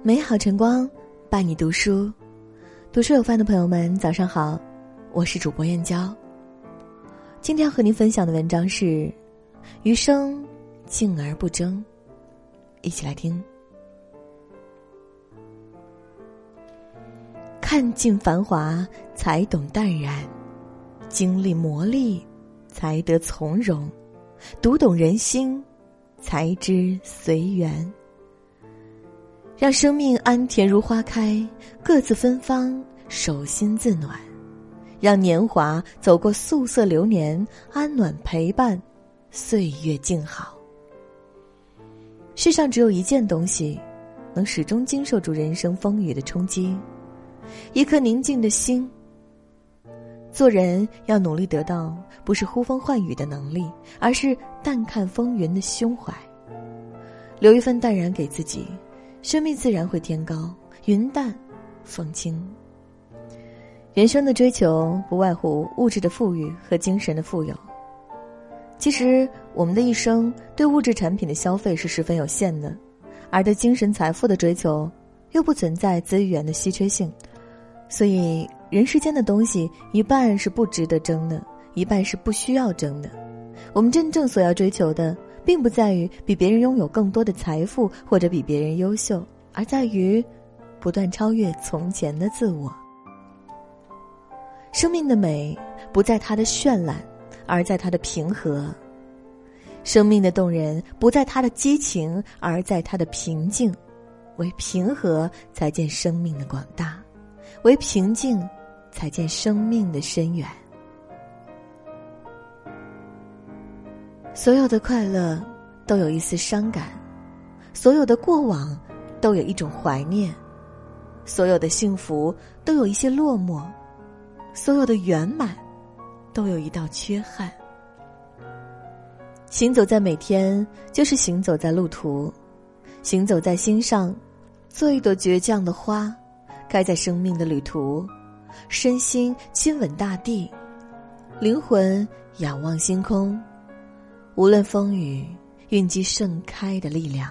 美好晨光伴你读书，读书有饭的朋友们，早上好，我是主播燕娇。今天要和您分享的文章是《余生静而不争》，一起来听。看尽繁华，才懂淡然；经历磨砺，才得从容；读懂人心，才知随缘。让生命安恬如花开，各自芬芳，手心自暖；让年华走过素色流年，安暖陪伴，岁月静好。世上只有一件东西，能始终经受住人生风雨的冲击，一颗宁静的心。做人要努力得到，不是呼风唤雨的能力，而是淡看风云的胸怀，留一份淡然给自己。生命自然会天高云淡，风轻。人生的追求不外乎物质的富裕和精神的富有。其实，我们的一生对物质产品的消费是十分有限的，而对精神财富的追求又不存在资源的稀缺性。所以，人世间的东西一半是不值得争的，一半是不需要争的。我们真正所要追求的。并不在于比别人拥有更多的财富，或者比别人优秀，而在于不断超越从前的自我。生命的美不在它的绚烂，而在它的平和；生命的动人不在它的激情，而在它的平静。为平和，才见生命的广大；为平静，才见生命的深远。所有的快乐都有一丝伤感，所有的过往都有一种怀念，所有的幸福都有一些落寞，所有的圆满都有一道缺憾。行走在每天，就是行走在路途；行走在心上，做一朵倔强的花，开在生命的旅途。身心亲吻大地，灵魂仰望星空。无论风雨，蕴积盛开的力量。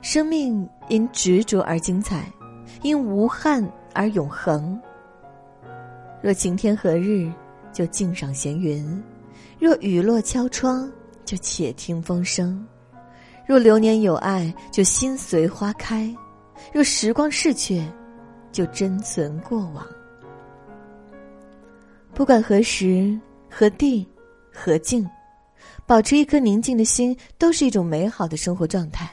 生命因执着而精彩，因无憾而永恒。若晴天何日，就静赏闲云；若雨落敲窗，就且听风声；若流年有爱，就心随花开；若时光逝去，就珍存过往。不管何时、何地、何境。保持一颗宁静的心，都是一种美好的生活状态。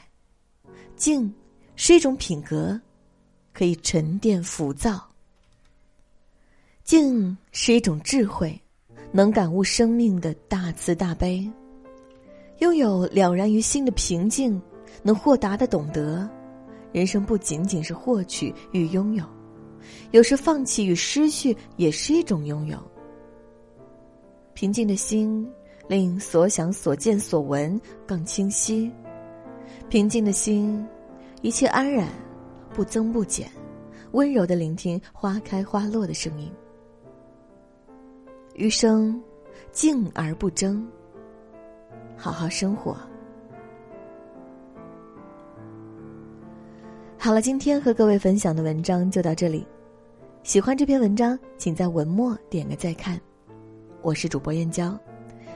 静是一种品格，可以沉淀浮躁；静是一种智慧，能感悟生命的大慈大悲。拥有了然于心的平静，能豁达的懂得，人生不仅仅是获取与拥有，有时放弃与失去也是一种拥有。平静的心。令所想所见所闻更清晰，平静的心，一切安然，不增不减，温柔的聆听花开花落的声音。余生，静而不争，好好生活。好了，今天和各位分享的文章就到这里。喜欢这篇文章，请在文末点个再看。我是主播燕娇。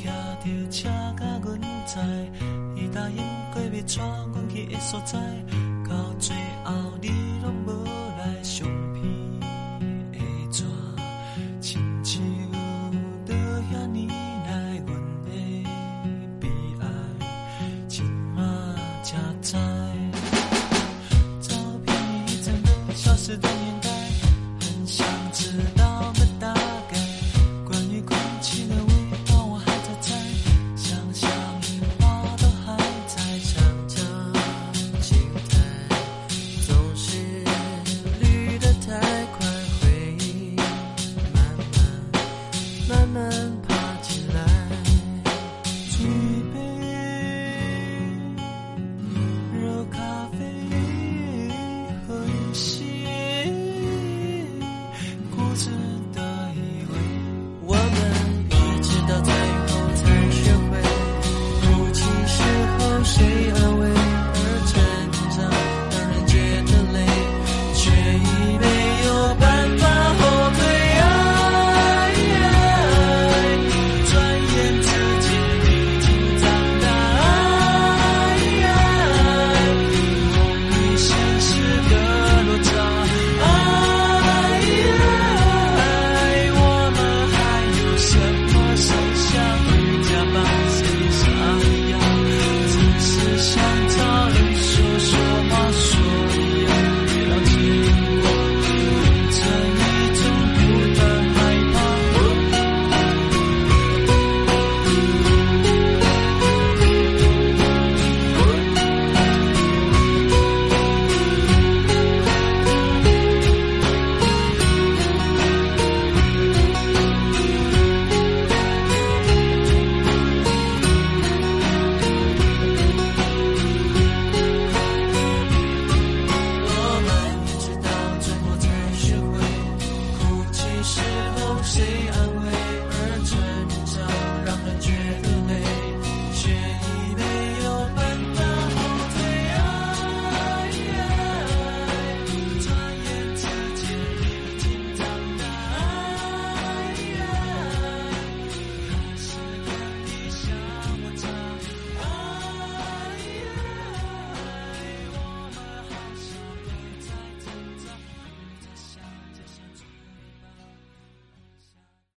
骑着车甲阮在，伊答应过要带阮去的所在，到最后你。慢慢